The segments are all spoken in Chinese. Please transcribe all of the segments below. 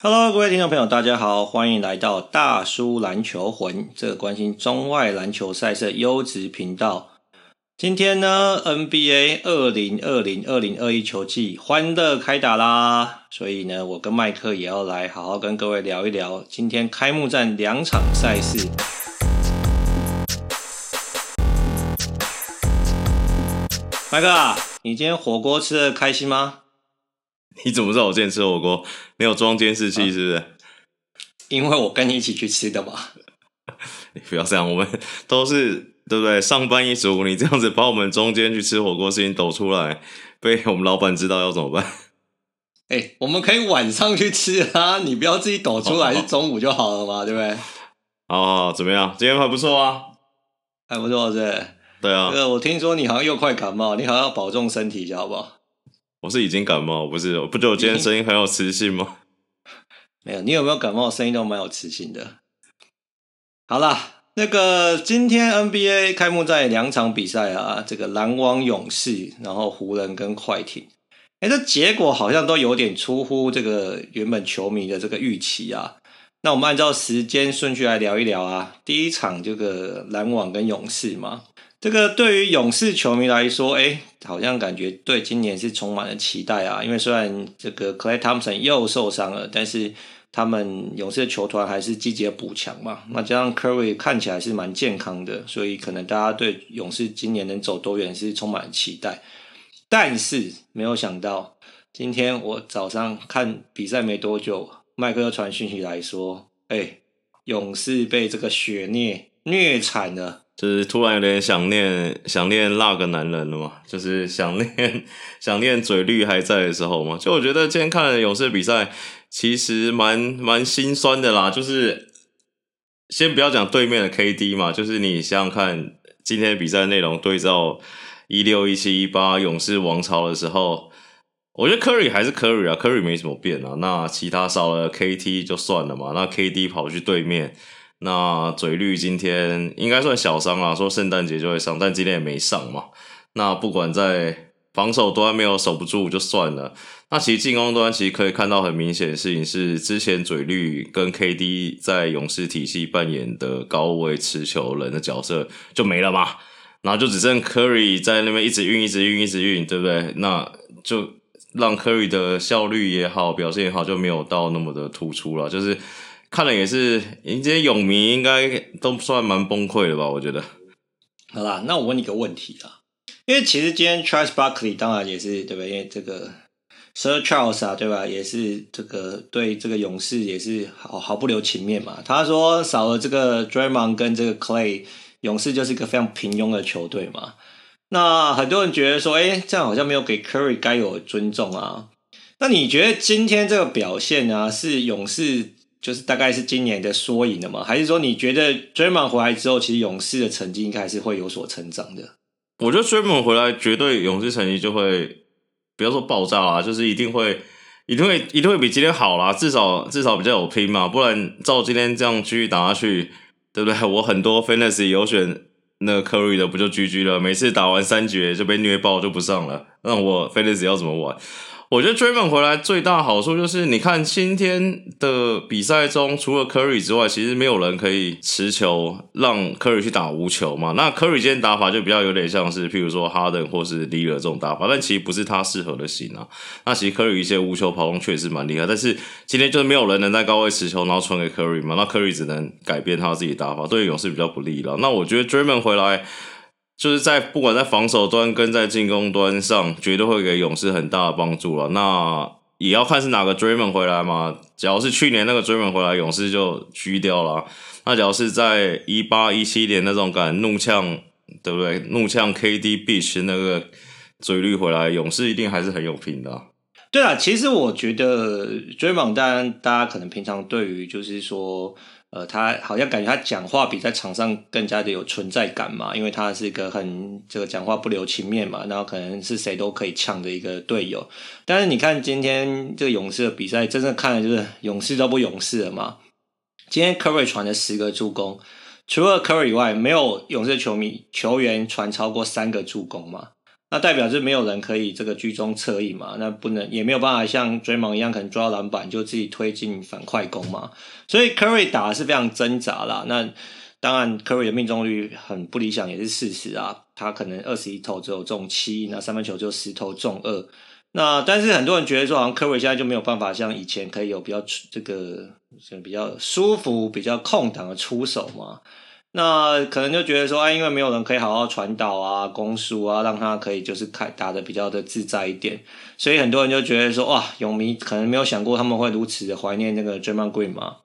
Hello，各位听众朋友，大家好，欢迎来到大叔篮球魂，这个关心中外篮球赛事优质频道。今天呢，NBA 二零二零二零二一球季欢乐开打啦，所以呢，我跟麦克也要来好好跟各位聊一聊今天开幕战两场赛事。麦克，你今天火锅吃的开心吗？你怎么知道我今天吃火锅？没有装监视器是不是？因为我跟你一起去吃的嘛。你不要这样，我们都是对不对？上班一族，你这样子把我们中间去吃火锅事情抖出来，被我们老板知道要怎么办？哎、欸，我们可以晚上去吃啊！你不要自己抖出来，是中午就好了嘛，对不对？好，好，好，怎么样？今天还不错啊，还不错，是。对啊。呃我听说你好像又快感冒，你好像要保重身体一下，好不好？我是已经感冒，不是？不就我今天声音很有磁性吗？没有，你有没有感冒？声音都蛮有磁性的。好啦，那个今天 NBA 开幕战两场比赛啊，这个篮网勇士，然后湖人跟快艇，哎，这结果好像都有点出乎这个原本球迷的这个预期啊。那我们按照时间顺序来聊一聊啊。第一场这个篮网跟勇士嘛。这个对于勇士球迷来说，哎，好像感觉对今年是充满了期待啊。因为虽然这个 Klay Thompson 又受伤了，但是他们勇士的球团还是积极的补强嘛。那加上 Curry 看起来是蛮健康的，所以可能大家对勇士今年能走多远是充满了期待。但是没有想到，今天我早上看比赛没多久，麦克又传讯息来说，哎，勇士被这个血虐虐惨了。就是突然有点想念想念那个男人了嘛，就是想念 想念嘴绿还在的时候嘛。就我觉得今天看了勇士比赛，其实蛮蛮心酸的啦。就是先不要讲对面的 KD 嘛，就是你想想看今天比赛内容对照一六一七一八勇士王朝的时候，我觉得 Curry 还是 Curry 啊，Curry 没什么变啊。那其他少了 KT 就算了嘛，那 KD 跑去对面。那嘴绿今天应该算小伤啊，说圣诞节就会上，但今天也没上嘛。那不管在防守端没有守不住就算了，那其实进攻端其实可以看到很明显的事情是，之前嘴绿跟 KD 在勇士体系扮演的高位持球人的角色就没了嘛，然后就只剩 Curry 在那边一直运、一直运、一直运，对不对？那就让 Curry 的效率也好，表现也好，就没有到那么的突出了，就是。看了也是，你这些勇迷应该都算蛮崩溃的吧？我觉得。好啦，那我问你个问题啊，因为其实今天 Charles Barkley 当然也是对不对？因为这个 Sir Charles 啊，对吧？也是这个对这个勇士也是毫毫不留情面嘛。他说少了这个 Draymond 跟这个 Clay，勇士就是一个非常平庸的球队嘛。那很多人觉得说，哎，这样好像没有给 Curry 该有的尊重啊。那你觉得今天这个表现啊，是勇士？就是大概是今年的缩影了吗？还是说你觉得 d r a m o n 回来之后，其实勇士的成绩应该还是会有所成长的？我觉得 d r a m o n 回来，绝对勇士成绩就会不要说爆炸啊，就是一定会，一定会，一定会比今天好啦。至少至少比较有拼嘛，不然照今天这样继续打下去，对不对？我很多 Fantasy 有选那个 Curry 的，不就 GG 了？每次打完三局就被虐爆就不上了，那我 Fantasy 要怎么玩？我觉得 Draymond 回来最大好处就是，你看今天的比赛中，除了 Curry 之外，其实没有人可以持球让 Curry 去打无球嘛。那 Curry 今天打法就比较有点像是，譬如说 Harden 或是 l i l l a 这种打法，但其实不是他适合的型啊。那其实 Curry 一些无球跑动确实蛮厉害，但是今天就是没有人能在高位持球，然后传给 Curry 嘛。那 Curry 只能改变他自己打法，对勇士比较不利了。那我觉得 Draymond 回来。就是在不管在防守端跟在进攻端上，绝对会给勇士很大的帮助了。那也要看是哪个 Draymond 回来嘛。只要是去年那个 Draymond 回来，勇士就狙掉了。那只要是在一八一七年那种敢怒呛，对不对？怒呛 KD Bitch 那个嘴绿回来，勇士一定还是很有拼的。对啊，其实我觉得 Draymond，当然大家可能平常对于就是说。呃，他好像感觉他讲话比在场上更加的有存在感嘛，因为他是一个很这个讲话不留情面嘛，然后可能是谁都可以呛的一个队友。但是你看今天这个勇士的比赛，真正看的就是勇士都不勇士了嘛。今天 Curry 传了十个助攻，除了 Curry 以外，没有勇士球迷球员传超过三个助攻嘛。那代表是没有人可以这个居中策应嘛，那不能也没有办法像 Draymond 一样可能抓篮板就自己推进反快攻嘛，所以 Curry 打的是非常挣扎啦。那当然 Curry 的命中率很不理想也是事实啊，他可能二十一投只有中七，那三分球就十投中二。那但是很多人觉得说，好像 Curry 现在就没有办法像以前可以有比较这个比较舒服、比较空档的出手嘛。那可能就觉得说，哎，因为没有人可以好好传导啊、攻输啊，让他可以就是开打得比较的自在一点，所以很多人就觉得说，哇，勇迷可能没有想过他们会如此的怀念那个 d r a m o n Green 嘛。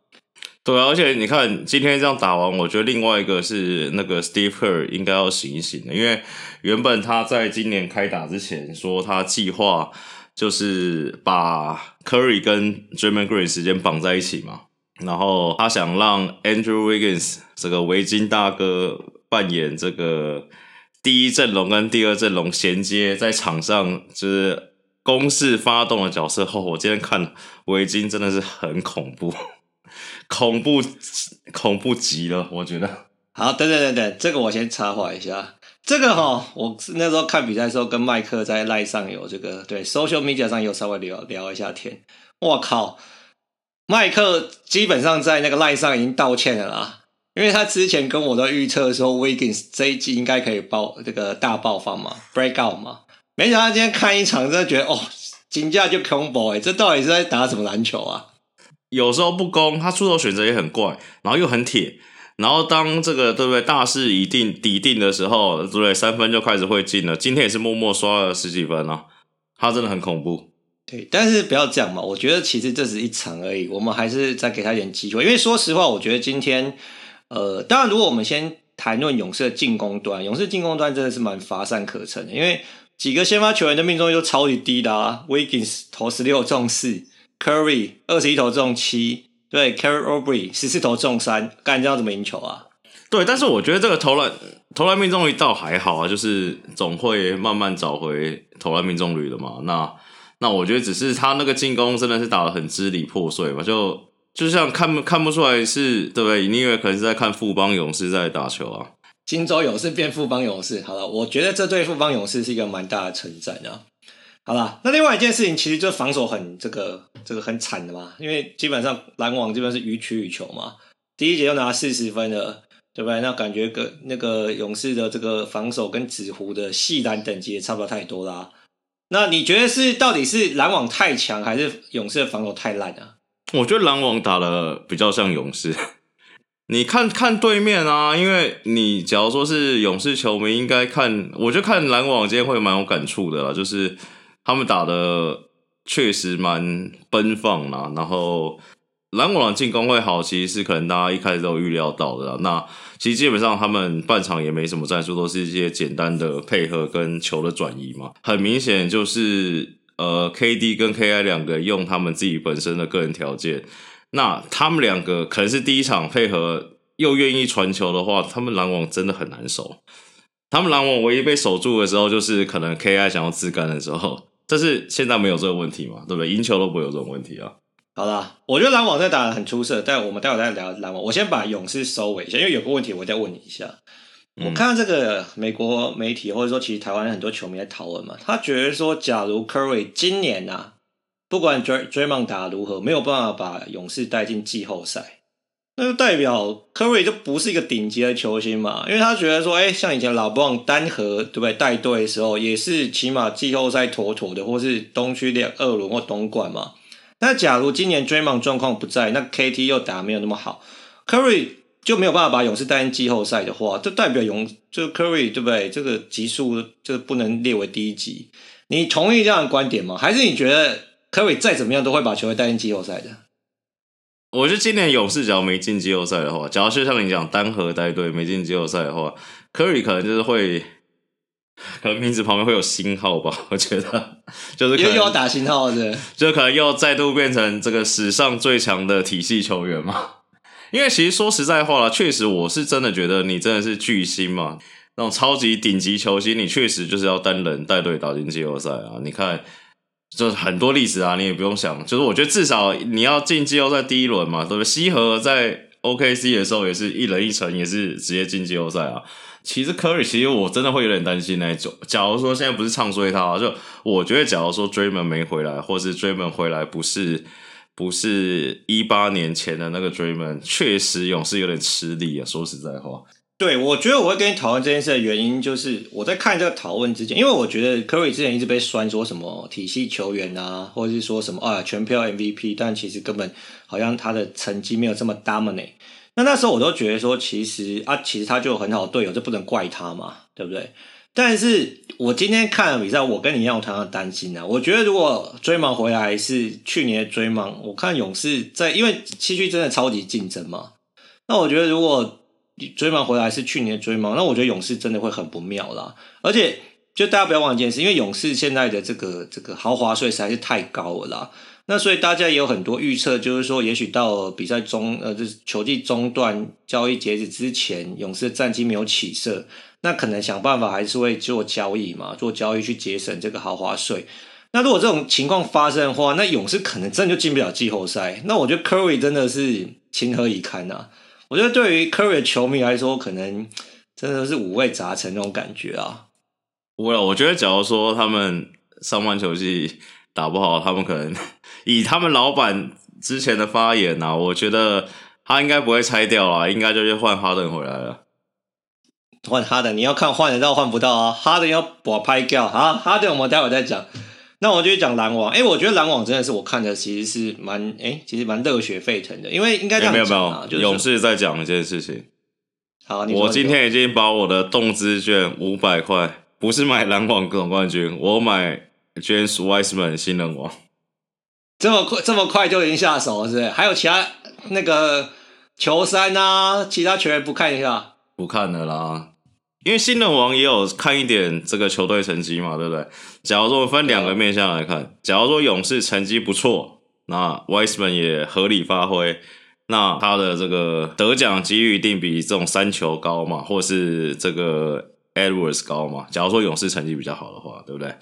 对，而且你看今天这样打完，我觉得另外一个是那个 Steve Kerr 应该要醒一醒的，因为原本他在今年开打之前说他计划就是把 Curry 跟 d r a m o n Green 时间绑在一起嘛。然后他想让 Andrew Wiggins 这个围巾大哥扮演这个第一阵容跟第二阵容衔接在场上就是攻势发动的角色后，我今天看围巾真的是很恐怖，恐怖恐怖极了，我觉得。好，等等等等，这个我先插话一下，这个哈，我那时候看比赛的时候跟麦克在赖上有这个对 social media 上有稍微聊聊一下天，我靠。麦克基本上在那个 line 上已经道歉了啦，因为他之前跟我在预测说 Wiggins 这一季应该可以爆这个大爆发嘛，break out 嘛，没想到今天看一场，真的觉得哦，金价就 combo 哎，这到底是在打什么篮球啊？有时候不攻，他出手选择也很怪，然后又很铁，然后当这个对不对大势已定底定的时候，对不对三分就开始会进了，今天也是默默刷了十几分啊，他真的很恐怖。对，但是不要这样嘛。我觉得其实这是一场而已，我们还是再给他一点机会。因为说实话，我觉得今天，呃，当然，如果我们先谈论勇士的进攻端，勇士进攻端真的是蛮乏善可陈的。因为几个先发球员的命中率都超级低的啊，Wiggins 投十六中四，Curry 二十一投中七，对，Kelly Oubre 十四投中三，干这样怎么赢球啊？对，但是我觉得这个投篮投篮命中率倒还好啊，就是总会慢慢找回投篮命中率的嘛。那那我觉得只是他那个进攻真的是打得很支离破碎嘛，就就像看不看不出来是对不对？你以为可能是在看富邦勇士在打球啊？金州勇士变富邦勇士，好了，我觉得这对富邦勇士是一个蛮大的称赞啊。好了，那另外一件事情其实就防守很这个这个很惨的嘛，因为基本上篮网基本是予取予求嘛，第一节就拿四十分了，对不对？那感觉跟那个勇士的这个防守跟纸糊的细篮等级也差不了太多啦。那你觉得是到底是篮网太强，还是勇士的防守太烂啊？我觉得篮网打的比较像勇士。你看看对面啊，因为你假如说是勇士球迷，应该看，我就看篮网今天会蛮有感触的啦，就是他们打的确实蛮奔放啦，然后。篮网的进攻会好，其实是可能大家一开始都有预料到的啦。那其实基本上他们半场也没什么战术，都是一些简单的配合跟球的转移嘛。很明显就是呃，KD 跟 KI 两个用他们自己本身的个人条件。那他们两个可能是第一场配合又愿意传球的话，他们篮网真的很难守。他们篮网唯一被守住的时候，就是可能 KI 想要自干的时候。但是现在没有这个问题嘛，对不对？赢球都不会有这种问题啊。好啦，我觉得篮网在打得很出色，但我们待会再聊篮网。我先把勇士收尾一下，因为有个问题我再问你一下。嗯、我看到这个美国媒体或者说其实台湾很多球迷在讨论嘛，他觉得说，假如 Curry 今年啊，不管 Draymond 打得如何，没有办法把勇士带进季后赛，那就代表 Curry 就不是一个顶级的球星嘛？因为他觉得说，哎、欸，像以前老布朗单核对不对带队的时候，也是起码季后赛妥妥的，或是东区两二轮或东冠嘛。那假如今年 Draymond 状况不在，那 KT 又打没有那么好，Curry 就没有办法把勇士带进季后赛的话，这代表勇就 Curry 对不对？这个级数就不能列为第一级。你同意这样的观点吗？还是你觉得 Curry 再怎么样都会把球队带进季后赛的？我觉得今年勇士只要没进季后赛的话，假如就像你讲单核带队没进季后赛的话，Curry 可能就是会。可能名字旁边会有星号吧，我觉得就是可能又要打星号的，就可能又再度变成这个史上最强的体系球员嘛。因为其实说实在话啦，确实我是真的觉得你真的是巨星嘛，那种超级顶级球星，你确实就是要单人带队打进季后赛啊。你看，就是很多例子啊，你也不用想，就是我觉得至少你要进季后赛第一轮嘛，对不对？西河在 OKC 的时候也是一人一城，也是直接进季后赛啊。其实 Curry，其实我真的会有点担心那一种。假如说现在不是唱衰他，就我觉得，假如说 Draymond 没回来，或是 Draymond 回来不是不是一八年前的那个 Draymond，确实勇士有点吃力啊。说实在话。对，我觉得我会跟你讨论这件事的原因，就是我在看这个讨论之前，因为我觉得 Curry 之前一直被酸说什么体系球员啊，或者是说什么啊全票 MVP，但其实根本好像他的成绩没有这么 dominate。那那时候我都觉得说，其实啊，其实他就有很好的队友，这不能怪他嘛，对不对？但是我今天看了比赛，我跟你一样，我同样担心啊。我觉得如果追梦回来是去年的追梦，我看勇士在，因为西区真的超级竞争嘛。那我觉得如果追梦回来是去年的追梦，那我觉得勇士真的会很不妙啦。而且，就大家不要忘一件事，因为勇士现在的这个这个豪华税实在是太高了啦。那所以大家也有很多预测，就是说，也许到比赛中，呃，就是球季中段交易截止之前，勇士的战绩没有起色，那可能想办法还是会做交易嘛，做交易去节省这个豪华税。那如果这种情况发生的话，那勇士可能真的就进不了季后赛。那我觉得 Curry 真的是情何以堪呐、啊？我觉得对于 Curry 的球迷来说，可能真的是五味杂陈那种感觉啊。不会，我觉得假如说他们上半球季打不好，他们可能以他们老板之前的发言啊，我觉得他应该不会拆掉啊，应该就是换哈登回来了。换哈登，你要看换得到换不到啊？哈登要把拍掉啊？哈登我们待会再讲。那我就讲篮网，哎、欸，我觉得篮网真的是我看的，其实是蛮哎、欸，其实蛮热血沸腾的，因为应该这样讲、啊欸、没有没有，就是、勇士在讲一件事情。好，我今天已经把我的动资券五百块，不是买篮网总冠军，我买 James Wiseman 新人王。这么快这么快就已经下手了，是不是？还有其他那个球衫啊，其他球员不看一下？不看了啦。因为新人王也有看一点这个球队成绩嘛，对不对？假如说分两个面向来看，假如说勇士成绩不错，那 Wiseman 也合理发挥，那他的这个得奖几率一定比这种三球高嘛，或是这个 Edwards 高嘛。假如说勇士成绩比较好的话，对不对？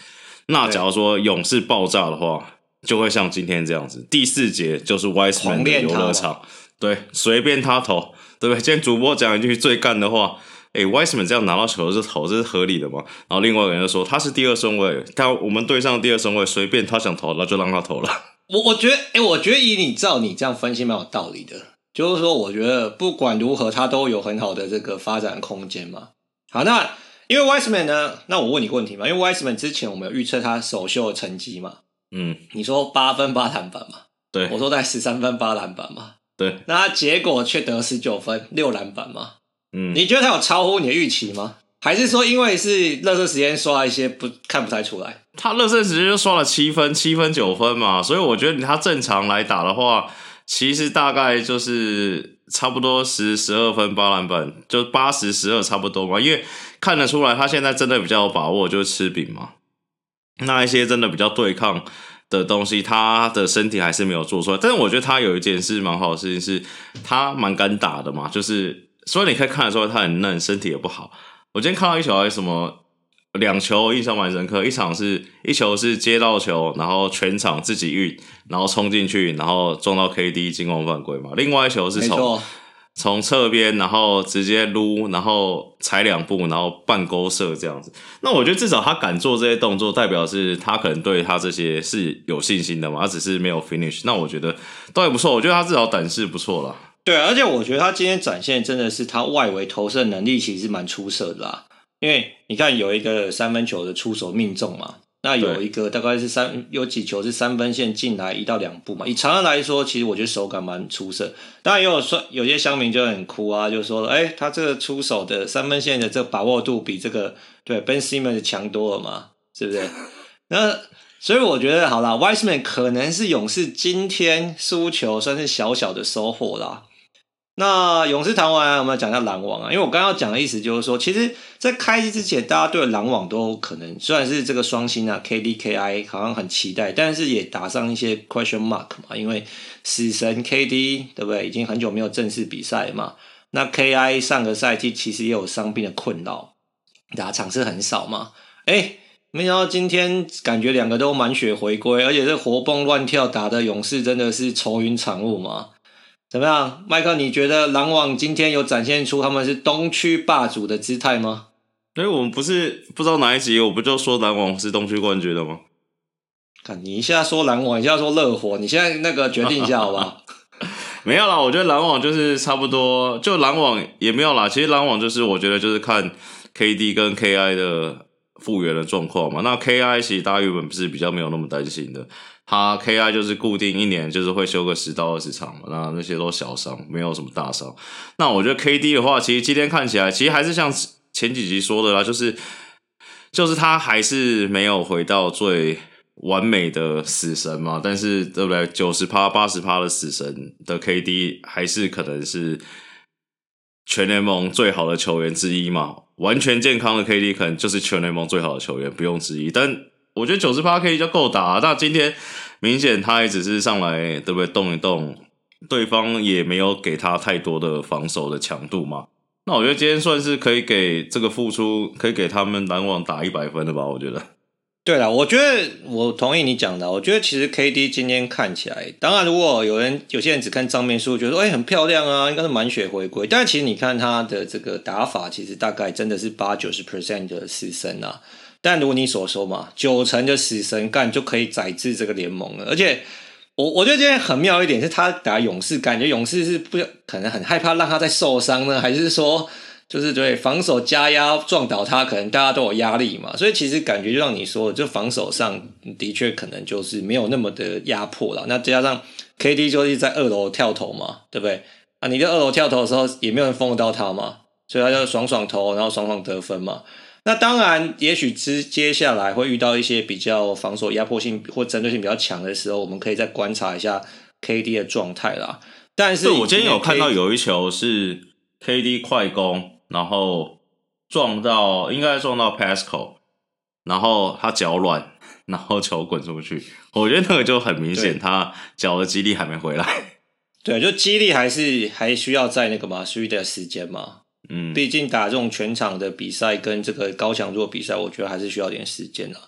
那假如说勇士爆炸的话，就会像今天这样子，第四节就是 Wiseman 的游乐场，对，随便他投，对不对？今天主播讲一句最干的话。哎，Wiseman 这样拿到球就投，这是合理的吗？然后另外一个人就说他是第二顺位，他我们队上第二顺位，随便他想投，那就让他投了。我我觉得，哎，我觉得以你照你这样分析蛮有道理的，就是说，我觉得不管如何，他都有很好的这个发展空间嘛。好，那因为 Wiseman 呢，那我问你个问题嘛，因为 Wiseman 之前我们有预测他首秀的成绩嘛，嗯，你说八分八篮板嘛，对，我说在十三分八篮板嘛，对，那他结果却得十九分六篮板嘛。嗯，你觉得他有超乎你的预期吗？还是说因为是热身时间刷一些不看不太出来？他热身时间就刷了七分、七分九分嘛，所以我觉得他正常来打的话，其实大概就是差不多十十二分八篮板，就八十十二差不多嘛。因为看得出来他现在真的比较有把握，就是吃饼嘛。那一些真的比较对抗的东西，他的身体还是没有做出来。但是我觉得他有一件事蛮好的事情是，他蛮敢打的嘛，就是。所以你可以看得出来，他很嫩，身体也不好。我今天看到一球还是什么两球，印象蛮深刻。一场是一球是接到球，然后全场自己运，然后冲进去，然后撞到 KD 进攻犯规嘛。另外一球是从从侧边，然后直接撸，然后踩两步，然后半勾射这样子。那我觉得至少他敢做这些动作，代表是他可能对他这些是有信心的嘛。他只是没有 finish。那我觉得倒也不错。我觉得他至少胆识不错啦。对，而且我觉得他今天展现真的是他外围投射能力其实蛮出色的啦。因为你看有一个三分球的出手命中嘛，那有一个大概是三有几球是三分线进来一到两步嘛。以常人来说，其实我觉得手感蛮出色。当然也有说有些乡民就很哭啊，就说哎，他这个出手的三分线的这个把握度比这个对 Ben Simmons 强多了嘛，是不是？那所以我觉得好啦，Wiseman 可能是勇士今天输球算是小小的收获啦。那勇士谈完，我们要讲一下篮网啊，因为我刚刚讲的意思就是说，其实，在开机之前，大家对篮网都可能虽然是这个双星啊，KD、KI 好像很期待，但是也打上一些 question mark 嘛，因为死神 KD 对不对？已经很久没有正式比赛嘛。那 KI 上个赛季其实也有伤病的困扰，打场次很少嘛。哎，没想到今天感觉两个都满血回归，而且这活蹦乱跳打的勇士真的是愁云惨雾嘛。怎么样，麦克？你觉得篮网今天有展现出他们是东区霸主的姿态吗？因为我们不是不知道哪一集，我不就说篮网是东区冠军的吗？看你一下说篮网，一下说热火，你现在那个决定一下好不好？没有啦，我觉得篮网就是差不多，就篮网也没有啦。其实篮网就是我觉得就是看 KD 跟 KI 的复原的状况嘛。那 KI 其实大家原本不是比较没有那么担心的，他 KI 就是固定一年就是会休个十到二十场嘛，那那些都小伤，没有什么大伤。那我觉得 KD 的话，其实今天看起来其实还是像前几集说的啦，就是就是他还是没有回到最。完美的死神嘛，但是对不对？九十趴、八十趴的死神的 KD 还是可能是全联盟最好的球员之一嘛。完全健康的 KD 可能就是全联盟最好的球员，不用质疑。但我觉得九十八 K 就够打啊。那今天明显他也只是上来，对不对？动一动，对方也没有给他太多的防守的强度嘛。那我觉得今天算是可以给这个付出，可以给他们篮网打一百分的吧？我觉得。对了，我觉得我同意你讲的。我觉得其实 KD 今天看起来，当然如果有人有些人只看账面数，觉得说哎很漂亮啊，应该是满血回归。但其实你看他的这个打法，其实大概真的是八九十 percent 的死神啊。但如你所说嘛，九成的死神干就可以宰制这个联盟了。而且我我觉得今天很妙一点是，他打勇士，感觉勇士是不可能很害怕让他再受伤呢，还是说？就是对防守加压撞倒他，可能大家都有压力嘛，所以其实感觉就像你说的，就防守上的确可能就是没有那么的压迫了。那加上 KD 就是在二楼跳投嘛，对不对？啊，你在二楼跳投的时候也没有人封得到他嘛，所以他就爽爽投，然后爽爽得分嘛。那当然，也许之接下来会遇到一些比较防守压迫性或针对性比较强的时候，我们可以再观察一下 KD 的状态啦。但是我今天有看到有一球是 KD 快攻。然后撞到，应该撞到 Pascal，然后他脚软，然后球滚出去。我觉得那个就很明显，他脚的肌力还没回来。对，就肌力还是还需要在那个嘛，需要点时间嘛。嗯，毕竟打这种全场的比赛跟这个高强度比赛，我觉得还是需要点时间的。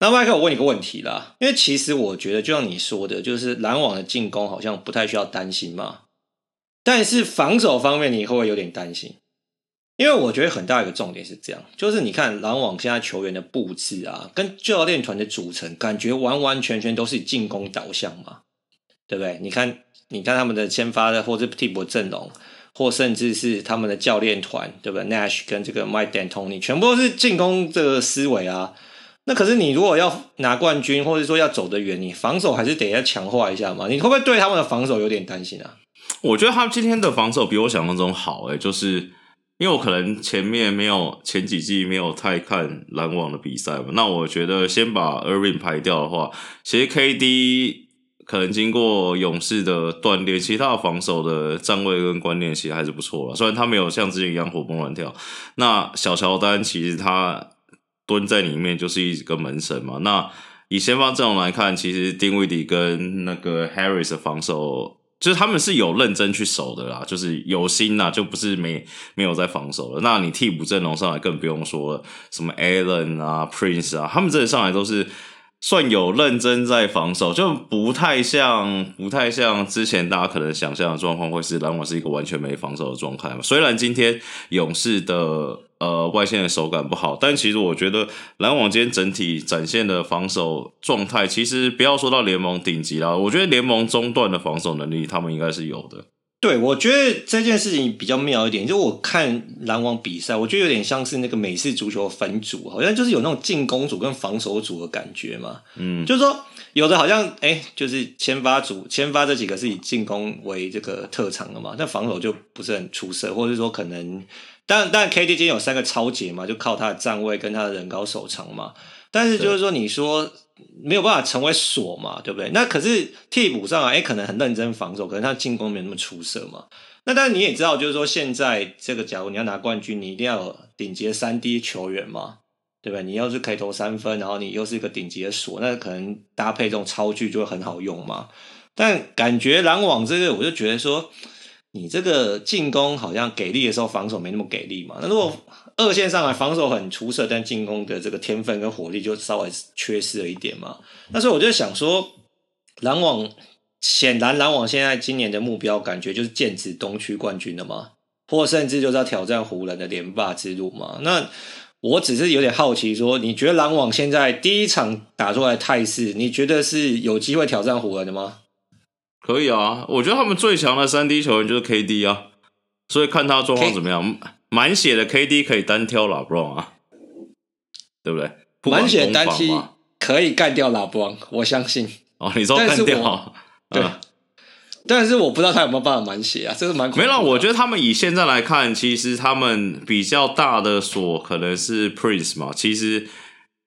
那麦克，我问你个问题啦，因为其实我觉得，就像你说的，就是篮网的进攻好像不太需要担心嘛，但是防守方面，你会不会有点担心？因为我觉得很大一个重点是这样，就是你看篮网现在球员的布置啊，跟教练团的组成，感觉完完全全都是进攻导向嘛，对不对？你看，你看他们的先发的或者替补阵容，或甚至是他们的教练团，对不对？Nash 跟这个 Mike D'Antoni 全部都是进攻这个思维啊。那可是你如果要拿冠军，或者说要走得远，你防守还是得要强化一下嘛。你会不会对他们的防守有点担心啊？我觉得他们今天的防守比我想象中好，欸，诶就是。因为我可能前面没有前几季没有太看篮网的比赛嘛，那我觉得先把 Irving 排掉的话，其实 KD 可能经过勇士的锻炼，其他的防守的站位跟观念其实还是不错了。虽然他没有像之前一样活蹦乱跳，那小乔丹其实他蹲在里面就是一个门神嘛。那以先发阵容来看，其实丁威迪跟那个 Harris 的防守。就是他们是有认真去守的啦，就是有心呐，就不是没没有在防守了。那你替补阵容上来更不用说了，什么 Allen 啊、Prince 啊，他们这上来都是算有认真在防守，就不太像不太像之前大家可能想象的状况，会是篮网是一个完全没防守的状态嘛。虽然今天勇士的。呃，外线的手感不好，但其实我觉得篮网今天整体展现的防守状态，其实不要说到联盟顶级啦，我觉得联盟中段的防守能力，他们应该是有的。对，我觉得这件事情比较妙一点，就我看篮网比赛，我觉得有点像是那个美式足球分组，好像就是有那种进攻组跟防守组的感觉嘛。嗯，就是说有的好像哎，就是先发组，先发这几个是以进攻为这个特长的嘛，但防守就不是很出色，或者是说可能。但但 KD 今天有三个抄截嘛，就靠他的站位跟他的人高手长嘛。但是就是说，你说没有办法成为锁嘛，对不对？那可是替补上来，哎，可能很认真防守，可能他进攻没那么出色嘛。那但是你也知道，就是说现在这个，假如你要拿冠军，你一定要有顶级的三 D 球员嘛，对不对？你要是可以投三分，然后你又是一个顶级的锁，那可能搭配这种超巨就会很好用嘛。但感觉篮网这个，我就觉得说。你这个进攻好像给力的时候，防守没那么给力嘛。那如果二线上来防守很出色，但进攻的这个天分跟火力就稍微缺失了一点嘛。那所以我就想说，篮网显然篮网现在今年的目标感觉就是剑指东区冠军了嘛，或甚至就是要挑战湖人的连霸之路嘛。那我只是有点好奇说，说你觉得篮网现在第一场打出来的态势，你觉得是有机会挑战湖人的吗？可以啊，我觉得他们最强的三 D 球员就是 KD 啊，所以看他状况怎么样。满血的 KD 可以单挑 LeBron 啊，对不对？满血单踢可以干掉 LeBron，我相信。哦，你说干掉？对。嗯但是我不知道他有没有办法满血啊，这是蛮没有。我觉得他们以现在来看，其实他们比较大的锁可能是 Prince 嘛。其实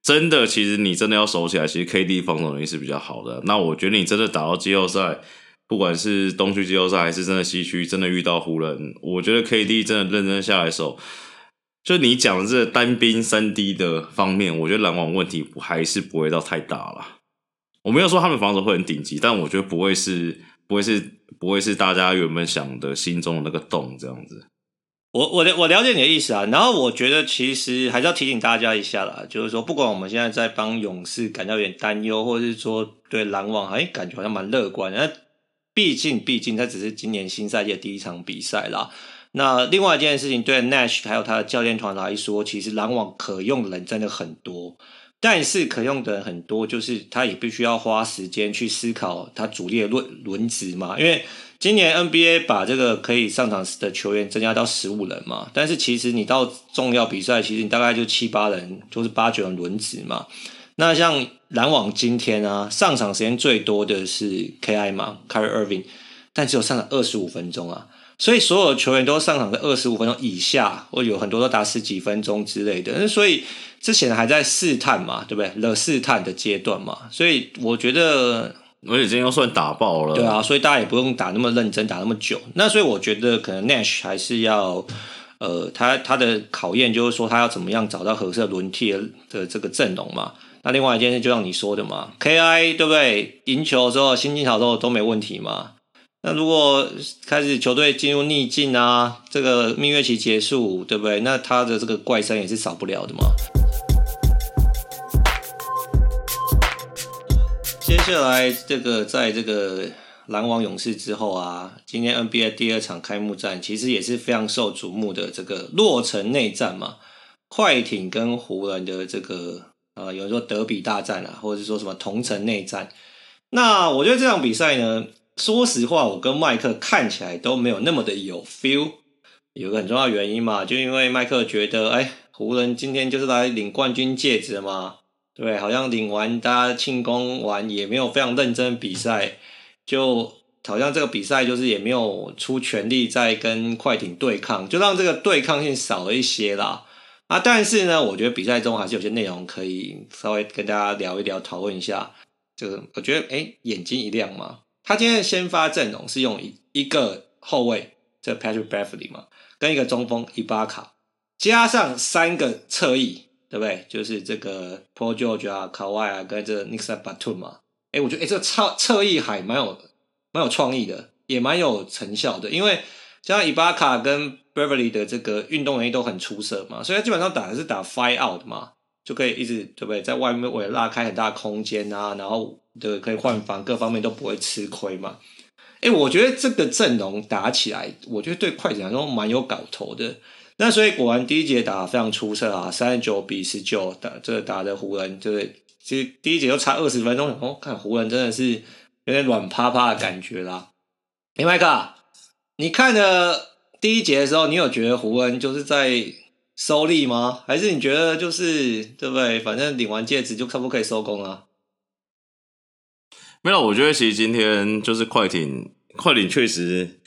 真的，其实你真的要守起来，其实 KD 防守能力是比较好的。那我觉得你真的打到季后赛，不管是东区季后赛还是真的西区，真的遇到湖人，我觉得 KD 真的认真下来守。就你讲的这个单兵三 D 的方面，我觉得篮网问题还是不会到太大了。我没有说他们防守会很顶级，但我觉得不会是。不会是不会是大家原本想的心中的那个洞这样子。我我我了解你的意思啊，然后我觉得其实还是要提醒大家一下啦，就是说不管我们现在在帮勇士感到有点担忧，或者是说对篮网哎感觉好像蛮乐观，那毕竟毕竟它只是今年新赛季的第一场比赛啦。那另外一件事情，对 Nash 还有他的教练团来说，其实篮网可用的人真的很多。但是可用的人很多，就是他也必须要花时间去思考他主力的轮轮值嘛。因为今年 NBA 把这个可以上场的球员增加到十五人嘛，但是其实你到重要比赛，其实你大概就七八人，就是八九人轮值嘛。那像篮网今天啊，上场时间最多的是 KI 嘛，Kyrie Irving，但只有上场二十五分钟啊。所以所有球员都上场在二十五分钟以下，或有很多都打十几分钟之类的。所以之前还在试探嘛，对不对？了试探的阶段嘛。所以我觉得，而且今天又算打爆了。对啊，所以大家也不用打那么认真，打那么久。那所以我觉得可能 Nash 还是要，呃，他他的考验就是说他要怎么样找到合适轮替的这个阵容嘛。那另外一件事就像你说的嘛，KI 对不对？赢球之后，心情好的时候都没问题嘛。那如果开始球队进入逆境啊，这个蜜月期结束，对不对？那他的这个怪声也是少不了的嘛。接下来这个在这个篮网勇士之后啊，今天 NBA 第二场开幕战其实也是非常受瞩目的这个洛城内战嘛，快艇跟湖人的这个呃，有时候德比大战啊，或者是说什么同城内战。那我觉得这场比赛呢。说实话，我跟麦克看起来都没有那么的有 feel。有个很重要原因嘛，就因为麦克觉得，哎，湖人今天就是来领冠军戒指嘛，对，好像领完大家庆功完也没有非常认真比赛，就好像这个比赛就是也没有出全力在跟快艇对抗，就让这个对抗性少了一些啦。啊，但是呢，我觉得比赛中还是有些内容可以稍微跟大家聊一聊，讨论一下。就是我觉得，哎，眼睛一亮嘛。他今天的先发阵容是用一一个后卫，这 Patrick Beverly 嘛，跟一个中锋伊巴卡，加上三个侧翼，对不对？就是这个 Paul George 啊、Kawhi 啊，跟这个 Nicolas Batum 嘛。哎，我觉得哎，这个侧侧翼还蛮有蛮有创意的，也蛮有成效的，因为像伊巴卡跟 Beverly 的这个运动能力都很出色嘛，所以他基本上打的是打 Fight out 嘛。就可以一直对不对？在外面为了拉开很大空间啊，然后对可以换防，各方面都不会吃亏嘛。哎，我觉得这个阵容打起来，我觉得对快艇来说蛮有搞头的。那所以果然第一节打得非常出色啊，三十九比十九打这个打的湖人，对不对？其实第一节就差二十分钟，哦，看湖人真的是有点软趴趴的感觉啦。哎，麦克，你看了第一节的时候，你有觉得胡恩就是在？收力吗？还是你觉得就是对不对？反正领完戒指就可不可以收工了？没有，我觉得其实今天就是快艇，快艇确实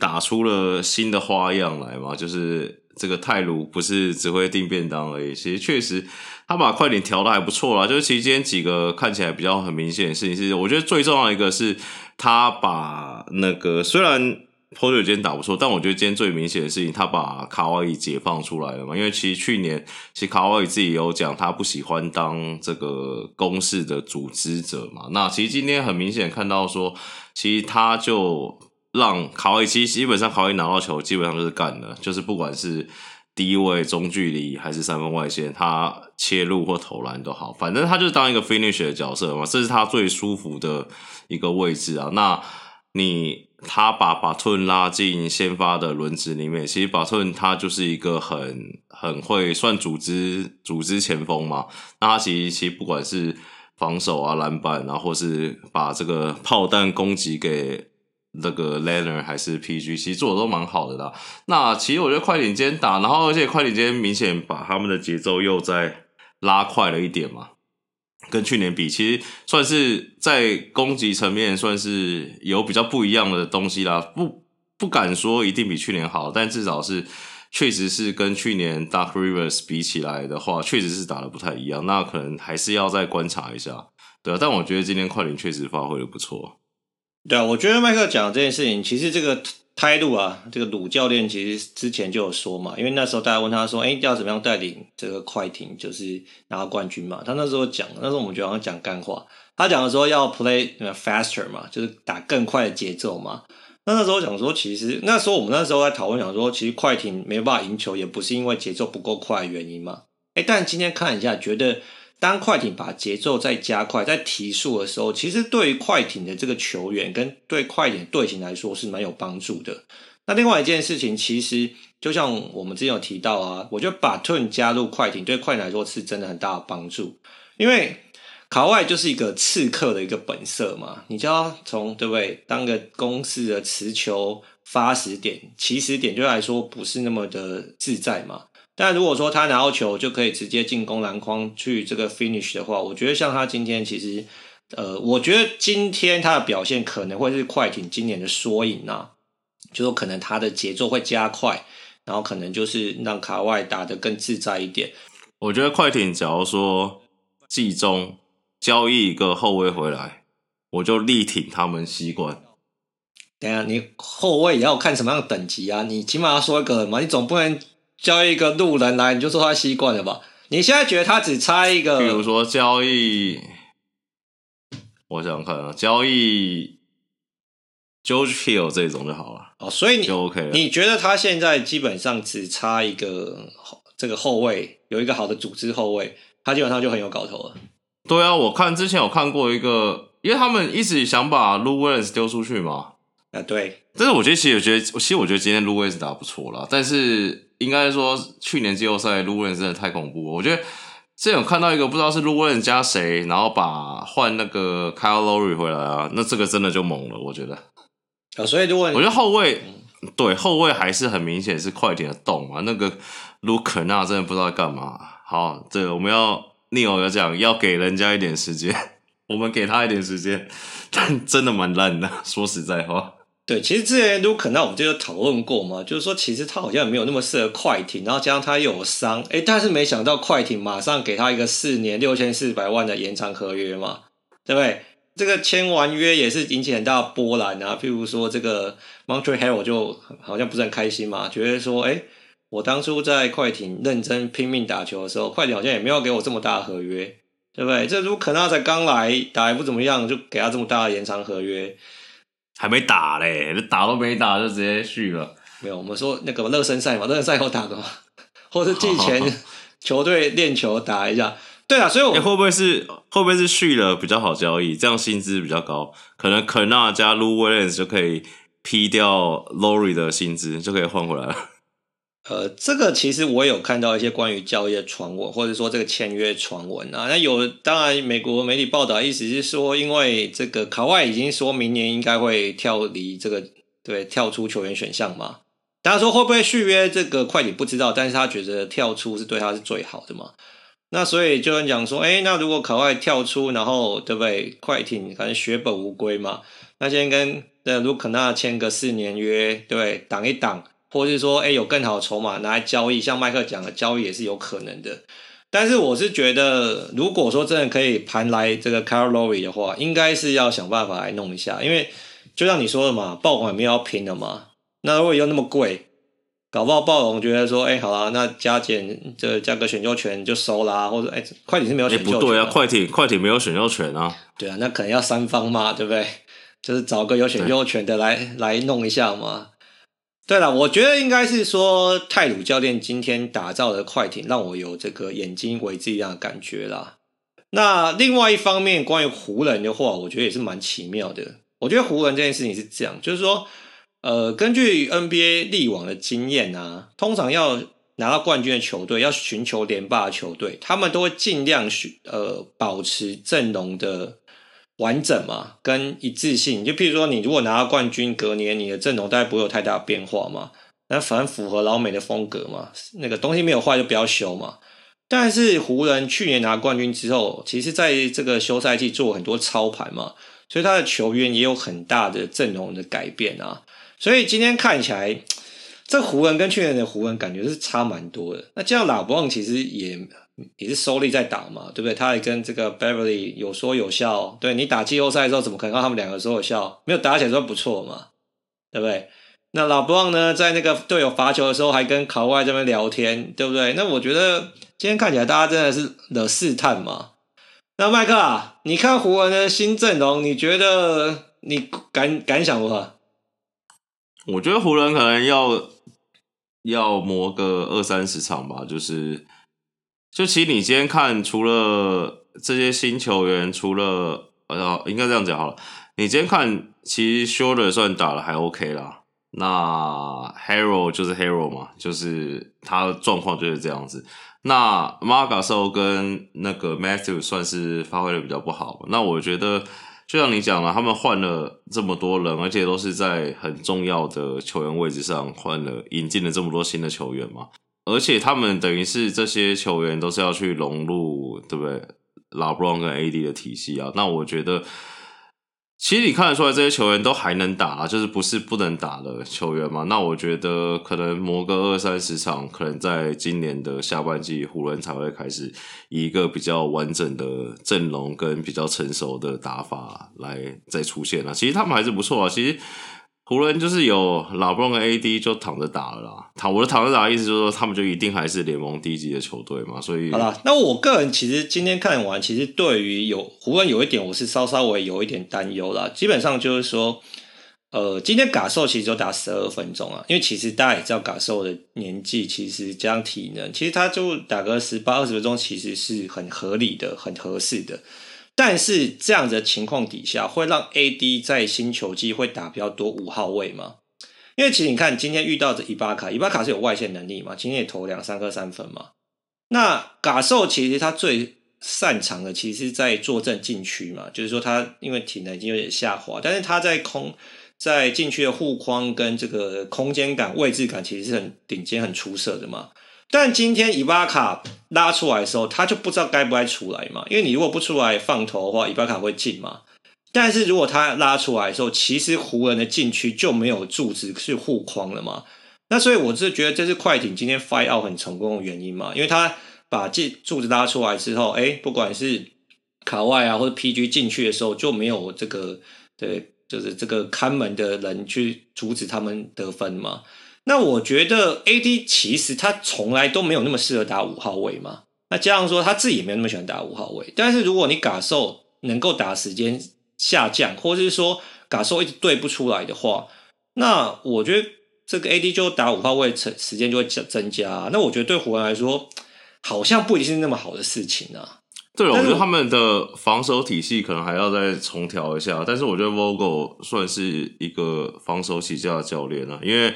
打出了新的花样来嘛。就是这个泰鲁不是只会订便当而已，其实确实他把快艇调的还不错啦。就是其实今天几个看起来比较很明显的事情是，我觉得最重要一个是他把那个虽然。波特今天打不错，但我觉得今天最明显的事情，他把卡哇伊解放出来了嘛。因为其实去年，其实卡哇伊自己有讲，他不喜欢当这个攻势的组织者嘛。那其实今天很明显看到说，其实他就让卡哇伊，其实基本上卡哇伊拿到球，基本上就是干了，就是不管是低位、中距离还是三分外线，他切入或投篮都好，反正他就是当一个 finish 的角色嘛，这是他最舒服的一个位置啊。那你他把巴顿拉进先发的轮子里面，其实巴顿他就是一个很很会算组织组织前锋嘛。那他其实其实不管是防守啊、篮板啊，或是把这个炮弹攻击给。那个 Lanner 还是 PG，其实做的都蛮好的啦。那其实我觉得快艇今天打，然后而且快艇今天明显把他们的节奏又再拉快了一点嘛，跟去年比，其实算是在攻击层面算是有比较不一样的东西啦。不不敢说一定比去年好，但至少是确实是跟去年 Dark Rivers 比起来的话，确实是打的不太一样。那可能还是要再观察一下，对啊。但我觉得今天快艇确实发挥的不错。对啊，我觉得麦克讲这件事情，其实这个态度啊，这个鲁教练其实之前就有说嘛，因为那时候大家问他说，哎，要怎么样带领这个快艇，就是拿到冠军嘛？他那时候讲，那时候我们觉得好像讲干话。他讲的时候要 play faster 嘛，就是打更快的节奏嘛。那那时候讲说，其实那时候我们那时候在讨论讲说，其实快艇没办法赢球，也不是因为节奏不够快的原因嘛。哎，但今天看一下，觉得。当快艇把节奏再加快、再提速的时候，其实对于快艇的这个球员跟对快艇队形来说是蛮有帮助的。那另外一件事情，其实就像我们之前有提到啊，我觉得把 Turn 加入快艇对快艇来说是真的很大的帮助，因为卡外就是一个刺客的一个本色嘛，你就要从对不对？当个公司的持球发始点、起始点，就来说不是那么的自在嘛。但如果说他拿到球就可以直接进攻篮筐去这个 finish 的话，我觉得像他今天其实，呃，我觉得今天他的表现可能会是快艇今年的缩影啊，就说可能他的节奏会加快，然后可能就是让卡外打得更自在一点。我觉得快艇假如说季中交易一个后卫回来，我就力挺他们西冠。等下你后卫也要看什么样的等级啊？你起码要说一个人嘛，你总不能。交易一个路人来，你就说他习惯了吧？你现在觉得他只差一个？比如说交易，我想想看啊，交易 George Hill 这种就好了。哦，所以你就 OK 了。你觉得他现在基本上只差一个这个后卫，有一个好的组织后卫，他基本上就很有搞头了。对啊，我看之前有看过一个，因为他们一直想把 Williams 丢出去嘛。啊，对。但是我觉得，其实我觉得，其实我觉得今天 Williams 打不错了，但是。应该说，去年季后赛卢文真的太恐怖了。我觉得之前有看到一个不知道是卢文加谁，然后把换那个 Kyle Lowry 回来啊，那这个真的就猛了。我觉得啊，所以如果我觉得后卫、嗯、对后卫还是很明显是快点的洞啊。那个卢可纳真的不知道在干嘛。好，对，我们要 Neil 要讲，要给人家一点时间，我们给他一点时间，但真的蛮烂的。说实在话。对，其实之前卢肯纳我们就有讨论过嘛，就是说其实他好像也没有那么适合快艇，然后加上他又有伤，诶，但是没想到快艇马上给他一个四年六千四百万的延长合约嘛，对不对？这个签完约也是引起很大波澜啊，譬如说这个 Montrezl Harrell 就好像不是很开心嘛，觉得说，诶，我当初在快艇认真拼命打球的时候，快艇好像也没有给我这么大的合约，对不对？这卢肯纳才刚来，打也不怎么样，就给他这么大的延长合约。还没打嘞，打都没打就直接续了。没有，我们说那个热身赛嘛，热身赛后打的嘛，或是季前球队练球打一下。对啊，所以我、欸、会不会是会不会是续了比较好交易？这样薪资比较高，可能肯纳加 Lou Williams 就可以劈掉 Lowry 的薪资，就可以换回来了。呃，这个其实我有看到一些关于交易的传闻，或者说这个签约传闻啊。那有，当然美国媒体报道意思是说，因为这个卡外已经说明年应该会跳离这个，对，跳出球员选项嘛。大家说会不会续约？这个快艇不知道，但是他觉得跳出是对他是最好的嘛。那所以就有人讲说，哎，那如果卡外跳出，然后对不对？快艇反正血本无归嘛，那先跟呃卢肯纳签个四年约，对，挡一挡。或是说，哎，有更好的筹码拿来交易，像麦克讲的交易也是有可能的。但是我是觉得，如果说真的可以盘来这个 Lowry 的话，应该是要想办法来弄一下，因为就像你说的嘛，暴龙也没有要拼的嘛。那如果又那么贵，搞不好暴龙觉得说，哎，好啦，那加减这加个选秀权就收啦，或者哎，快艇是没有选秀权。不对啊，快艇快艇没有选秀权啊。对啊，那可能要三方嘛，对不对？就是找个有选秀权的来来弄一下嘛。对了，我觉得应该是说泰鲁教练今天打造的快艇，让我有这个眼睛为之一样的感觉啦。那另外一方面，关于湖人的话，我觉得也是蛮奇妙的。我觉得湖人这件事情是这样，就是说，呃，根据 NBA 历往的经验啊，通常要拿到冠军的球队，要寻求连霸的球队，他们都会尽量呃保持阵容的。完整嘛，跟一致性，就譬如说，你如果拿到冠军，隔年你的阵容大概不会有太大的变化嘛，那反正符合老美的风格嘛，那个东西没有坏就不要修嘛。但是湖人去年拿冠军之后，其实在这个休赛季做很多操盘嘛，所以他的球员也有很大的阵容的改变啊。所以今天看起来，这湖人跟去年的湖人感觉是差蛮多的。那这样拉布旺其实也。也是收力在打嘛，对不对？他也跟这个 Beverly 有说有笑。对，你打季后赛的时候，怎么可能让他们两个说有笑？没有打起来算不错嘛，对不对？那老布朗呢，在那个队友罚球的时候，还跟卡外这边聊天，对不对？那我觉得今天看起来大家真的是惹试探嘛。那麦克啊，你看湖人的新阵容，你觉得你感感想如何？我觉得湖人可能要要磨个二三十场吧，就是。就其实你今天看，除了这些新球员，除了呃，应该这样讲好了。你今天看，其实 Schroeder 算打得还 OK 啦。那 Hero 就是 Hero 嘛，就是他的状况就是这样子。那 m a r g a s o 跟那个 Matthew 算是发挥的比较不好。那我觉得，就像你讲了，他们换了这么多人，而且都是在很重要的球员位置上换了，引进了这么多新的球员嘛。而且他们等于是这些球员都是要去融入，对不对？LeBron 跟 AD 的体系啊，那我觉得，其实你看得出来，这些球员都还能打，啊就是不是不能打的球员嘛。那我觉得可能磨个二三十场，可能在今年的下半季，湖人才会开始以一个比较完整的阵容跟比较成熟的打法来再出现啊。其实他们还是不错啊，其实。湖人就是有老布朗跟 AD 就躺着打了啦，躺我的躺着打的意思就是说他们就一定还是联盟第一级的球队嘛，所以好啦，那我个人其实今天看完，其实对于有湖人有一点我是稍稍微有一点担忧啦，基本上就是说，呃，今天感受其实就打十二分钟啊，因为其实大家也知道感受的年纪，其实加上体能，其实他就打个十八二十分钟，其实是很合理的，很合适的。但是这样子的情况底下，会让 AD 在新球季会打比较多五号位吗？因为其实你看，今天遇到的伊巴卡，伊巴卡是有外线能力嘛，今天也投两三颗三分嘛。那嘎兽其实他最擅长的，其实是在坐镇禁区嘛，就是说他因为体能已经有点下滑，但是他在空在禁区的护框跟这个空间感、位置感，其实是很顶尖、很出色的嘛。但今天伊巴卡拉出来的时候，他就不知道该不该出来嘛。因为你如果不出来放投的话，伊巴卡会进嘛。但是如果他拉出来的时候，其实湖人的禁区就没有柱子去护框了嘛。那所以我是觉得这是快艇今天 fight out 很成功的原因嘛。因为他把这柱子拉出来之后，哎，不管是卡外啊或者 PG 进去的时候，就没有这个对，就是这个看门的人去阻止他们得分嘛。那我觉得 AD 其实他从来都没有那么适合打五号位嘛。那加上说他自己也没有那么喜欢打五号位。但是如果你嘎兽能够打时间下降，或者是说嘎兽一直对不出来的话，那我觉得这个 AD 就打五号位成时间就会增增加。那我觉得对湖人来说，好像不一定是那么好的事情啊。对了，我觉得他们的防守体系可能还要再重调一下。但是我觉得 Vogel 算是一个防守起家的教练啊，因为。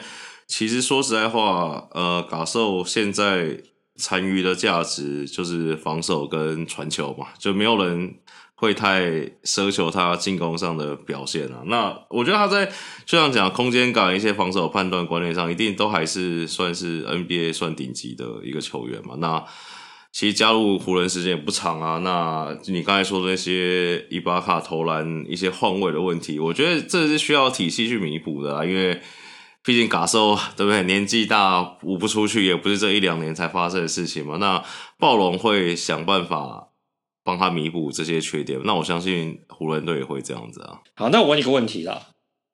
其实说实在话，呃，嘎兽现在残余的价值就是防守跟传球嘛，就没有人会太奢求他进攻上的表现啊。那我觉得他在就像讲空间感、一些防守判断观念上，一定都还是算是 NBA 算顶级的一个球员嘛。那其实加入湖人时间也不长啊。那你刚才说的那些伊巴卡投篮一些换位的问题，我觉得这是需要体系去弥补的啊，因为。毕竟嘎兽对不对？年纪大舞不出去，也不是这一两年才发生的事情嘛。那暴龙会想办法帮他弥补这些缺点。那我相信湖人队也会这样子啊。好，那我问你个问题啦，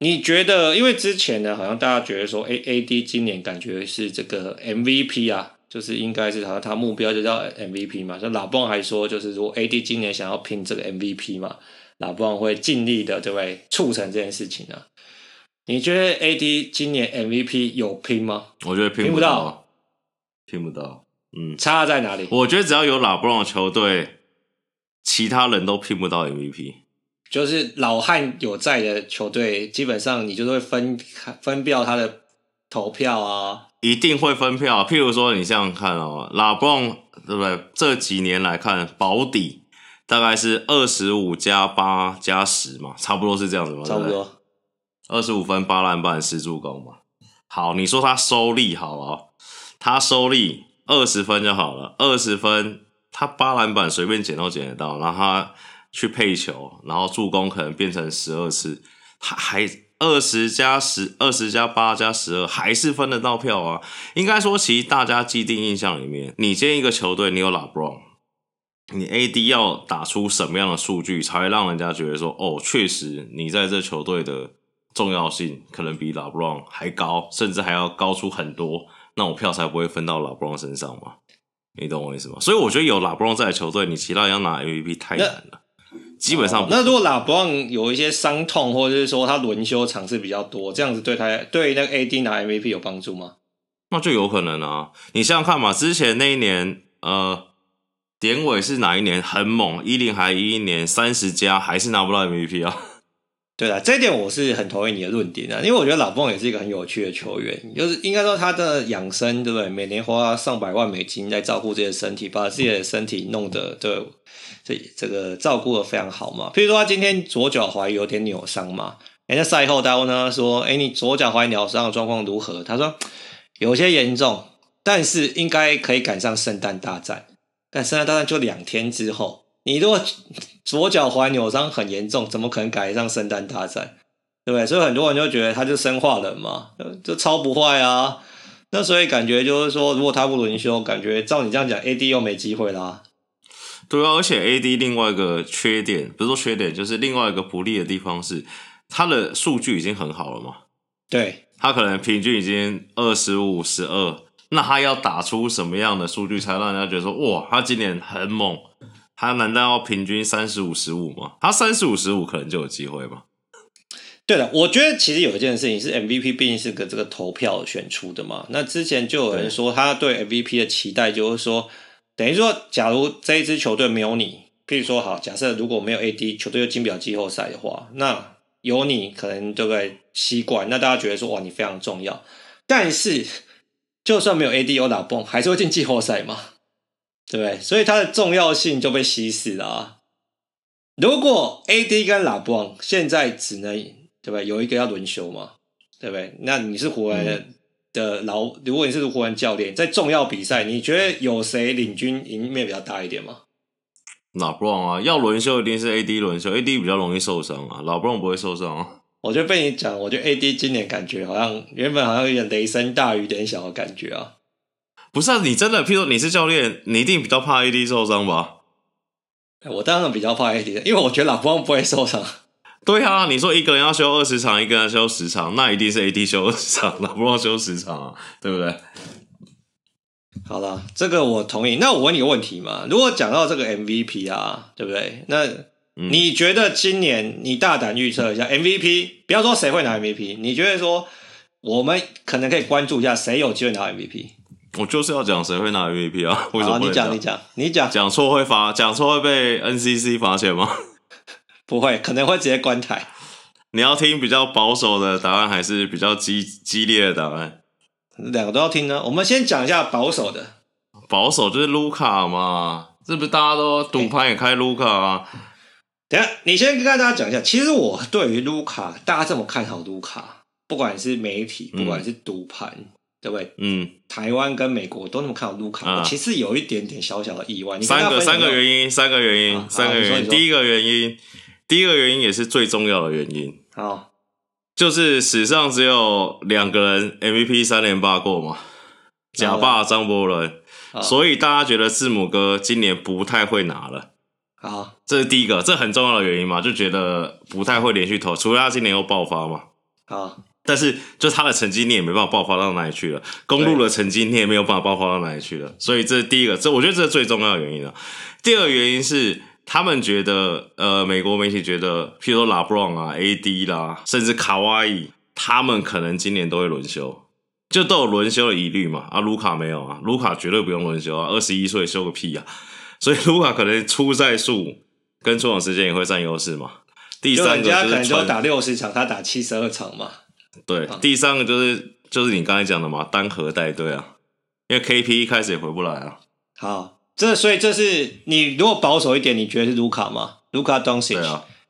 你觉得？因为之前呢，好像大家觉得说，A A D 今年感觉是这个 M V P 啊，就是应该是好像他目标就叫 M V P 嘛。像拉布朗还说，就是说 A D 今年想要拼这个 M V P 嘛，老布朗会尽力的，对不对？促成这件事情啊。你觉得 AD 今年 MVP 有拼吗？我觉得拼不到，拼不到。嗯，差在哪里？我觉得只要有拉布朗的球队，其他人都拼不到 MVP。就是老汉有在的球队，基本上你就是会分分掉他的投票啊，一定会分票。譬如说，你这样看哦，拉布朗对不对？这几年来看保底大概是二十五加八加十嘛，差不多是这样子吗？差不多。二十五分八篮板十助攻嘛，好，你说他收力好了，他收力二十分就好了，二十分他八篮板随便捡都捡得到，然后他去配球，然后助攻可能变成十二次，他还二十加十，二十加八加十二，还是分得到票啊？应该说，其实大家既定印象里面，你建一个球队，你有 LeBron，你 AD 要打出什么样的数据，才会让人家觉得说，哦，确实你在这球队的。重要性可能比拉布朗还高，甚至还要高出很多，那我票才不会分到拉布朗身上嘛？你懂我意思吗？所以我觉得有拉布朗在的球队，你其他人要拿 MVP 太难了，基本上、哦。那如果拉布朗有一些伤痛，或者是说他轮休场次比较多，这样子对他对那个 AD 拿 MVP 有帮助吗？那就有可能啊！你想想看嘛，之前那一年，呃，典韦是哪一年很猛？一零还一一年三十加，还是拿不到 MVP 啊？对啦，这一点我是很同意你的论点的，因为我觉得老凤也是一个很有趣的球员，就是应该说他的养生，对不对？每年花上百万美金在照顾自己的身体，把自己的身体弄得对这这个照顾得非常好嘛。譬如说他今天左脚踝有点扭伤嘛，人家赛后大家问他说：“哎，你左脚踝扭伤的状况如何？”他说：“有些严重，但是应该可以赶上圣诞大战。但圣诞大战就两天之后。”你如果左脚踝扭伤很严重，怎么可能赶上圣诞大战？对不对？所以很多人就觉得他就生化人嘛，就超不坏啊。那所以感觉就是说，如果他不轮休，感觉照你这样讲，AD 又没机会啦。对啊，而且 AD 另外一个缺点，不是说缺点，就是另外一个不利的地方是，他的数据已经很好了嘛。对，他可能平均已经二十五、十二，那他要打出什么样的数据，才让人家觉得说，哇，他今年很猛？他难道要平均三十五十五吗？他三十五十五可能就有机会吗？对了，我觉得其实有一件事情是 MVP 毕竟是个这个投票选出的嘛。那之前就有人说他对 MVP 的期待就是说，等于说，假如这一支球队没有你，譬如说好，假设如果没有 AD，球队又进不了季后赛的话，那有你可能对不对？西冠，那大家觉得说哇，你非常重要。但是就算没有 AD 有老蹦，还是会进季后赛嘛？对不对？所以它的重要性就被稀释了啊！如果 AD 跟拉布朗现在只能对不对？有一个要轮休嘛？对不对？那你是湖人的老，嗯、如果你是湖人教练，在重要比赛，你觉得有谁领军赢面比较大一点吗？拉布朗啊，要轮休一定是 AD 轮休，AD 比较容易受伤啊，拉布朗不会受伤啊。我觉得被你讲，我觉得 AD 今年感觉好像原本好像有点雷声大雨点小的感觉啊。不是啊，你真的，譬如说你是教练，你一定比较怕 AD 受伤吧？我当然比较怕 AD 的，因为我觉得老光不会受伤。对啊，你说一个人要休二十场，一个人要休十场，那一定是 AD 休二十场，老布朗休十场啊，对不对？好了，这个我同意。那我问你个问题嘛，如果讲到这个 MVP 啊，对不对？那你觉得今年你大胆预测一下 MVP，不要说谁会拿 MVP，你觉得说我们可能可以关注一下谁有机会拿 MVP？我就是要讲谁会拿 MVP 啊？为什么你讲你讲你讲，讲错会罚，讲错会被 NCC 罚钱吗？不会，可能会直接关台。你要听比较保守的答案，还是比较激激烈的答案？两个都要听呢。我们先讲一下保守的。保守就是卢卡嘛，这不是大家都赌盘也开卢卡啊？等下，你先跟大家讲一下。其实我对于卢卡，大家这么看好卢卡，不管是媒体，不管是赌盘。嗯对不对？嗯，台湾跟美国都那么看好卢卡，嗯、其实有一点点小小的意外。三个三个原因，三个原因，三个原因。第一个原因，第一个原因也是最重要的原因。好，就是史上只有两个人 MVP 三连霸过嘛，假霸张伯伦，所以大家觉得字母哥今年不太会拿了。好，这是第一个，这很重要的原因嘛，就觉得不太会连续投，除非他今年又爆发嘛。好。但是，就他的成绩，你也没办法爆发到哪里去了。公路的成绩，你也没有办法爆发到哪里去了。所以，这是第一个，这我觉得这是最重要的原因了。第二个原因是，他们觉得，呃，美国媒体觉得，譬如说拉布朗啊、AD 啦，甚至卡哇伊，他们可能今年都会轮休，就都有轮休的疑虑嘛。啊，卢卡没有啊，卢卡绝对不用轮休啊，二十一岁休个屁啊！所以卢卡可能出赛数跟出场时间也会占优势嘛。第三个就是可能就打六十场，他打七十二场嘛。对，啊、第三个就是就是你刚才讲的嘛，单核带队啊，因为 KP 一开始也回不来啊。好，这所以这是你如果保守一点，你觉得是卢卡吗？卢卡东西。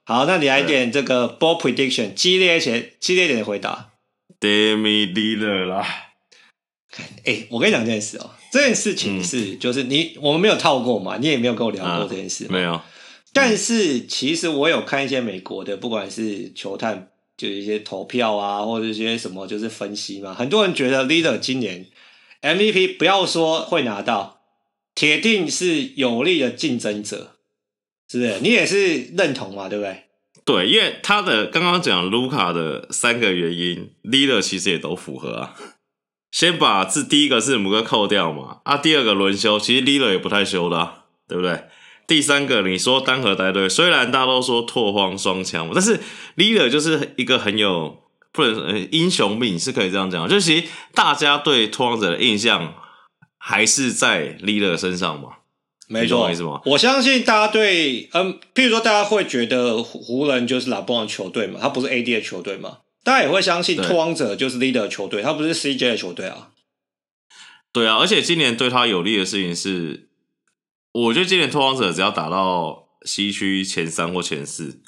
好，那你来一点这个 ball prediction，激烈一些、激烈一点的回答。d a m i d e a l e r 啦。哎、欸，我跟你讲这件事哦、喔，这件事情是、嗯、就是你我们没有套过嘛，你也没有跟我聊过这件事、啊，没有。但是其实我有看一些美国的，不管是球探，就一些投票啊，或者一些什么，就是分析嘛。很多人觉得 Lillard 今年 MVP 不要说会拿到，铁定是有力的竞争者。是不是？你也是认同嘛？对不对？对，因为他的刚刚讲卢卡的三个原因，Lillard 其实也都符合啊。先把这第一个字母哥扣掉嘛，啊，第二个轮休，其实 Lillard 也不太休的啊，对不对？第三个你说单核带队，虽然大家都说拓荒双枪，但是 Lillard 就是一个很有不能呃英雄命，是可以这样讲，就其实大家对拓荒者的印象还是在 Lillard 身上嘛。没错，我相信大家对，嗯，譬如说大家会觉得湖人就是拉布朗的球队嘛，他不是 AD 的球队嘛，大家也会相信拓荒者就是 Leader 的球队，他不是 CJ 的球队啊。对啊，而且今年对他有利的事情是，我觉得今年拓荒者只要打到西区前三或前四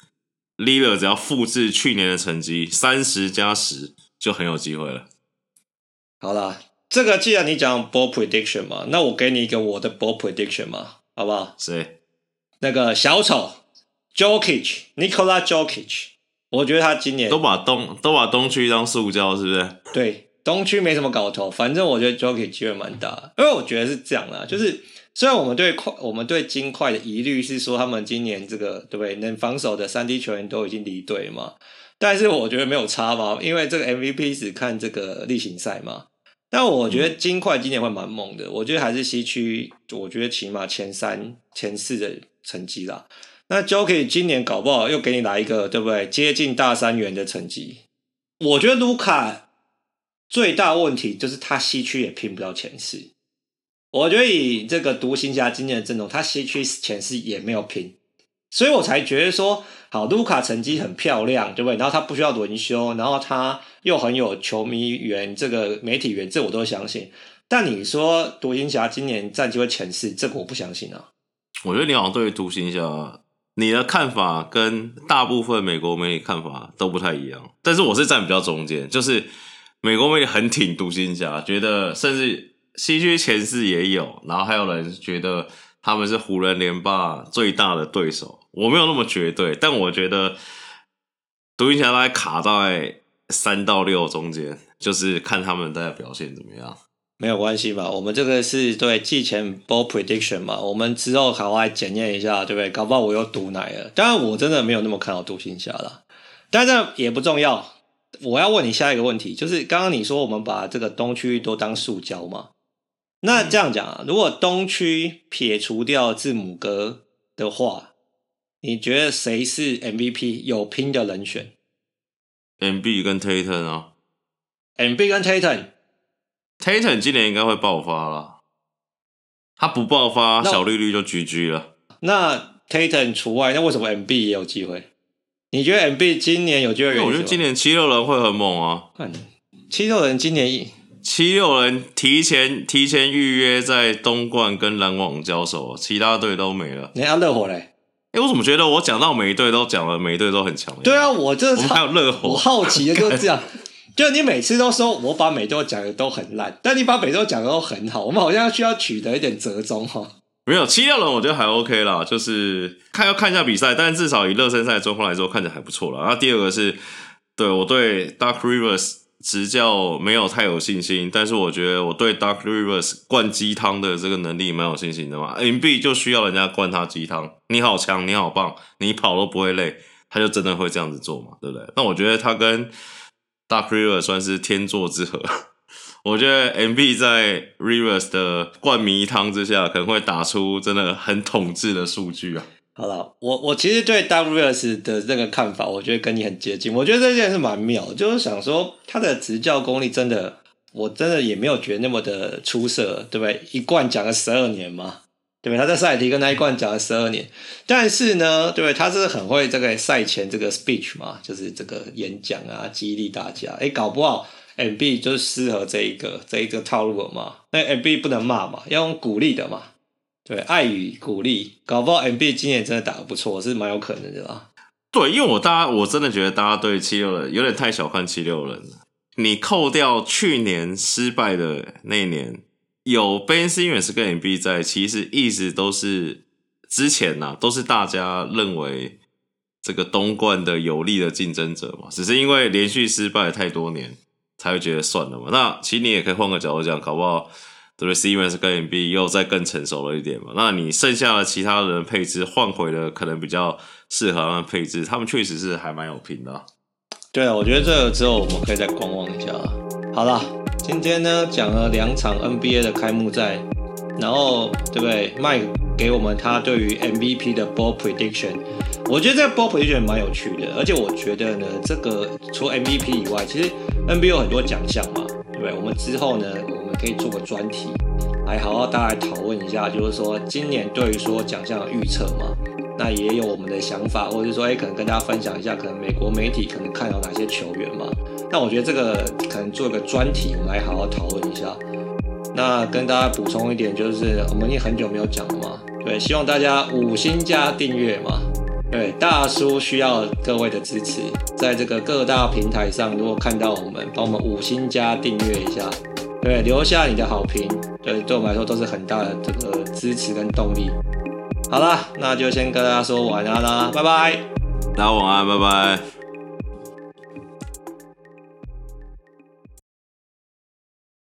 ，Leader 只要复制去年的成绩三十加十，就很有机会了。好啦。这个既然你讲 ball prediction 嘛，那我给你一个我的 ball prediction 嘛，好不好？谁？那个小丑 Jokic，Nikola Jokic，我觉得他今年都把东都把东区当塑胶，是不是？对，东区没什么搞头，反正我觉得 Jokic 机会蛮大，因为我觉得是这样啦，就是虽然我们对快我们对金块的疑虑是说他们今年这个对不对，能防守的三 D 球员都已经离队嘛，但是我觉得没有差嘛，因为这个 MVP 只看这个例行赛嘛。但我觉得金块今年会蛮猛的，我觉得还是西区，我觉得起码前三、前四的成绩啦。那 Jokic 今年搞不好又给你来一个，对不对？接近大三元的成绩。我觉得卢卡最大问题就是他西区也拼不到前四。我觉得以这个独行侠今年的阵容，他西区前四也没有拼。所以我才觉得说，好，卢卡成绩很漂亮，对不对？然后他不需要轮休，然后他又很有球迷缘，这个媒体缘，这我都相信。但你说独行侠今年战绩会前四，这个我不相信啊。我觉得你好像对独行侠，你的看法跟大部分美国媒体看法都不太一样。但是我是站比较中间，就是美国媒体很挺独行侠，觉得甚至西区前四也有，然后还有人觉得。他们是湖人联霸最大的对手，我没有那么绝对，但我觉得独行侠大概卡在三到六中间，就是看他们大家表现怎么样。没有关系吧？我们这个是对季前 ball prediction 嘛，我们之后还会检验一下，对不对？搞不好我又毒奶了。当然，我真的没有那么看好独行侠了，但这也不重要。我要问你下一个问题，就是刚刚你说我们把这个东区都当塑胶嘛？那这样讲啊，如果东区撇除掉字母哥的话，你觉得谁是 MVP 有拼的人选？Embiid 跟 taton 啊，Embiid 跟 taton 今年应该会爆发了，他不爆发，小绿绿就 GG 了。那 taton 除外，那为什么 Embiid 也有机会？你觉得 Embiid 今年有机会？我觉得今年七六人会很猛啊，七六人今年。七六人提前提前预约在东冠跟篮网交手，其他队都没了。你要热火嘞？哎、欸，我怎么觉得我讲到每一队都讲了，每一队都很强？对啊，我这我还有热火，我好奇的就是这样，就你每次都说我把每队讲的都很烂，但你把每队讲的都很好，我们好像需要取得一点折中哈。没有七六人，我觉得还 OK 啦，就是看要看一下比赛，但是至少以热身赛的状况来说，看起来还不错了。然后第二个是对我对 Dark Rivers。执教没有太有信心，但是我觉得我对 Dark Rivers 灌鸡汤的这个能力蛮有信心的嘛。M B 就需要人家灌他鸡汤，你好强，你好棒，你跑都不会累，他就真的会这样子做嘛，对不对？那我觉得他跟 Dark Rivers 算是天作之合。我觉得 M B 在 Rivers 的灌迷汤之下，可能会打出真的很统治的数据啊。好了，我我其实对 W S 的这个看法，我觉得跟你很接近。我觉得这件事蛮妙，就是想说他的执教功力真的，我真的也没有觉得那么的出色，对不对？一冠讲了十二年嘛，对不对？他在赛提克那一冠讲了十二年，但是呢，对不对？他是很会这个赛前这个 speech 嘛，就是这个演讲啊，激励大家。哎，搞不好 MB 就是适合这一个这一个套路了嘛。那 MB 不能骂嘛，要用鼓励的嘛。对，爱与鼓励，搞不好 MB 今年真的打得不错，是蛮有可能的啦。对，因为我大家我真的觉得大家对七六人有点太小看七六人了。你扣掉去年失败的那一年，有 Ben Simmons 跟 MB 在，其实一直都是之前呐、啊，都是大家认为这个东冠的有力的竞争者嘛。只是因为连续失败太多年，才会觉得算了嘛。那其实你也可以换个角度讲，搞不好。对，Simmons 跟 MB 又再更成熟了一点嘛？那你剩下的其他人配置换回了，可能比较适合他们配置，他们确实是还蛮有拼的啊。对啊，我觉得这个之后我们可以再观望一下。好了，今天呢讲了两场 NBA 的开幕战，然后对不对？Mike 给我们他对于 MVP 的 Ball Prediction，我觉得这个 Ball Prediction 蛮有趣的，而且我觉得呢，这个除 MVP 以外，其实 NBA 有很多奖项嘛，对不对？我们之后呢？可以做个专题，来好好大家讨论一下，就是说今年对于说奖项的预测嘛，那也有我们的想法，或者是说，哎，可能跟大家分享一下，可能美国媒体可能看到哪些球员嘛。那我觉得这个可能做个专题，我们来好好讨论一下。那跟大家补充一点，就是我们已经很久没有讲了嘛，对，希望大家五星加订阅嘛，对，大叔需要各位的支持，在这个各大平台上，如果看到我们，帮我们五星加订阅一下。对，留下你的好评，对，对我们来说都是很大的这个支持跟动力。好啦，那就先跟大家说晚安啦，拜拜，大家晚安，拜拜。